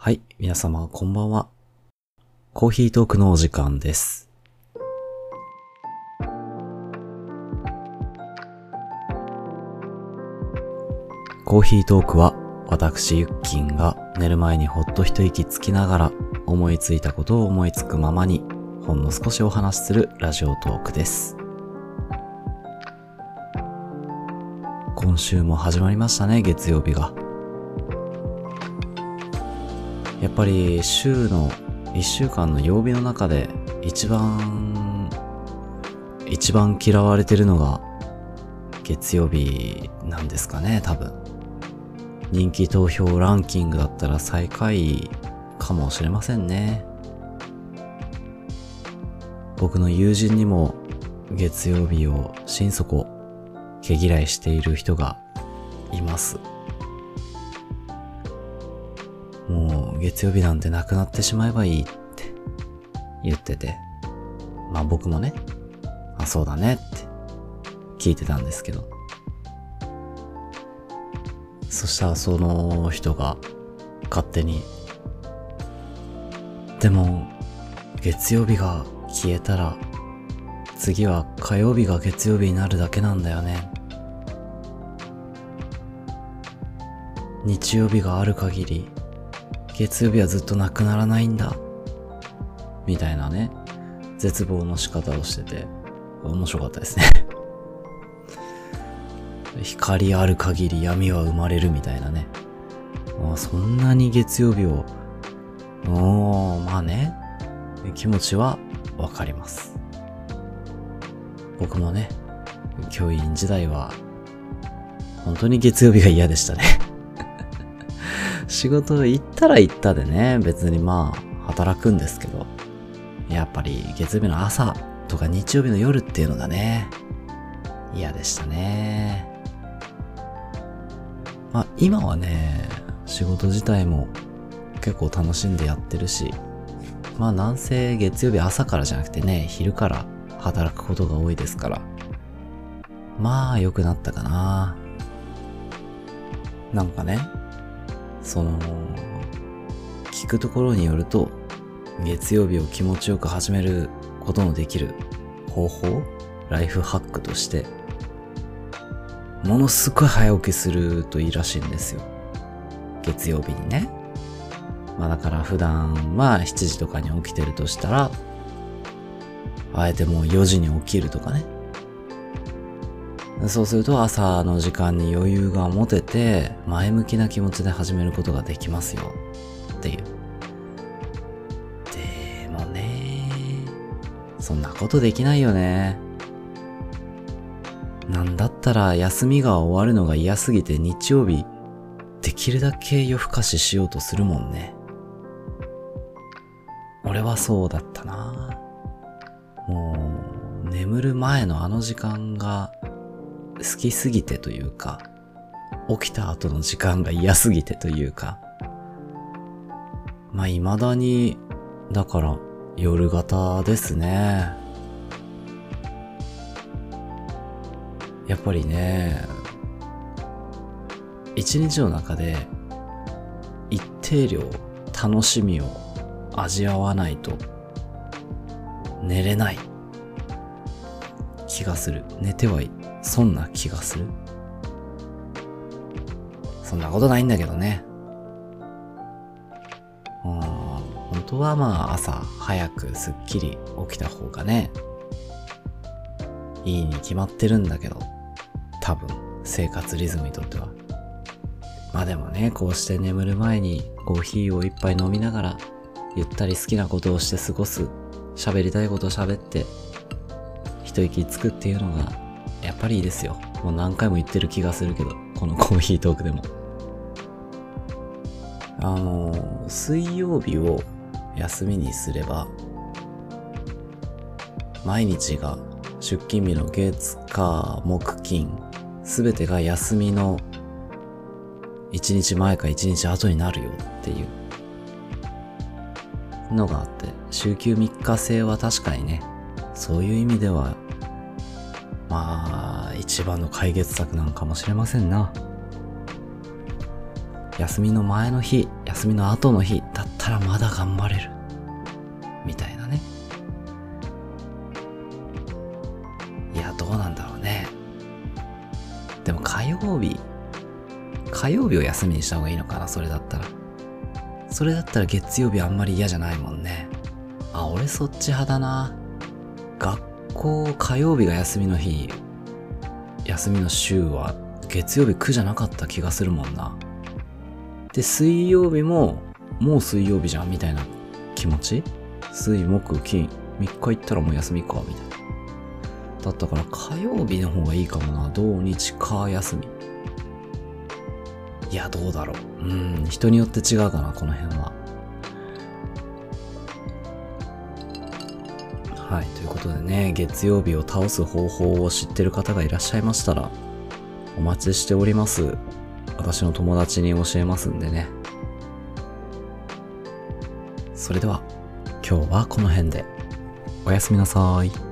はい、皆様こんばんは。コーヒートークのお時間です。コーヒートークは私ユッキンが寝る前にほっと一息つきながら思いついたことを思いつくままにほんの少しお話しするラジオトークです。今週も始まりましたね、月曜日が。やっぱり週の一週間の曜日の中で一番、一番嫌われてるのが月曜日なんですかね、多分。人気投票ランキングだったら最下位かもしれませんね。僕の友人にも月曜日を心底毛嫌いしている人がいます。もう月曜日なんてなくなってしまえばいいって言ってて。まあ僕もね、あ、そうだねって聞いてたんですけど。そしたらその人が勝手に、でも月曜日が消えたら次は火曜日が月曜日になるだけなんだよね。日曜日がある限り月曜日はずっとなくならないんだ。みたいなね、絶望の仕方をしてて、面白かったですね。光ある限り闇は生まれるみたいなね。あそんなに月曜日を、おー、まあね、気持ちはわかります。僕もね、教員時代は、本当に月曜日が嫌でしたね。仕事行ったら行ったでね、別にまあ、働くんですけど、やっぱり月曜日の朝とか日曜日の夜っていうのがね、嫌でしたね。まあ今はね、仕事自体も結構楽しんでやってるし、まあなんせ月曜日朝からじゃなくてね、昼から働くことが多いですから、まあ良くなったかな。なんかね、その、聞くところによると、月曜日を気持ちよく始めることのできる方法ライフハックとして、ものすごい早起きするといいらしいんですよ。月曜日にね。まあだから普段は7時とかに起きてるとしたら、あえてもう4時に起きるとかね。そうすると朝の時間に余裕が持てて、前向きな気持ちで始めることができますよ。っていう。でもね、そんなことできないよね。なんだったら休みが終わるのが嫌すぎて日曜日、できるだけ夜更かししようとするもんね。俺はそうだったなもう、眠る前のあの時間が好きすぎてというか、起きた後の時間が嫌すぎてというか、まあ未だに、だから夜型ですね。やっぱりね、一日の中で一定量楽しみを味わわないと寝れない気がする。寝てはい損な気がする。そんなことないんだけどね。うん、本当はまあ朝早くすっきり起きた方がね、いいに決まってるんだけど、多分生活リズムにとっては。まあでもね、こうして眠る前にコーヒーを一杯飲みながら、ゆったり好きなことをして過ごす、喋りたいことを喋って、一息つくっていうのが、やっぱりいいですよ。もう何回も言ってる気がするけど、このコーヒートークでも。あの、水曜日を休みにすれば、毎日が出勤日の月、火、木、金、すべてが休みの1日前か1日後になるよっていうのがあって、週休3日制は確かにね、そういう意味では、まあ、一番の解決策なんかもしれませんな。休みの前の日、休みの後の日だったらまだ頑張れる。みたいなね。いや、どうなんだろうね。でも火曜日、火曜日を休みにした方がいいのかな、それだったら。それだったら月曜日あんまり嫌じゃないもんね。あ、俺そっち派だな。学校火曜日が休みの日、休みの週は月曜日苦じゃなかった気がするもんな。で、水曜日も、もう水曜日じゃんみたいな気持ち？水、木、金、3日行ったらもう休みか、みたいな。だったから火曜日の方がいいかもな。土日か休み。いや、どうだろう。うん、人によって違うかな、この辺は。はい、ということでね、月曜日を倒す方法を知ってる方がいらっしゃいましたら、お待ちしております。私の友達に教えますんでね。それでは、今日はこの辺で。おやすみなさい。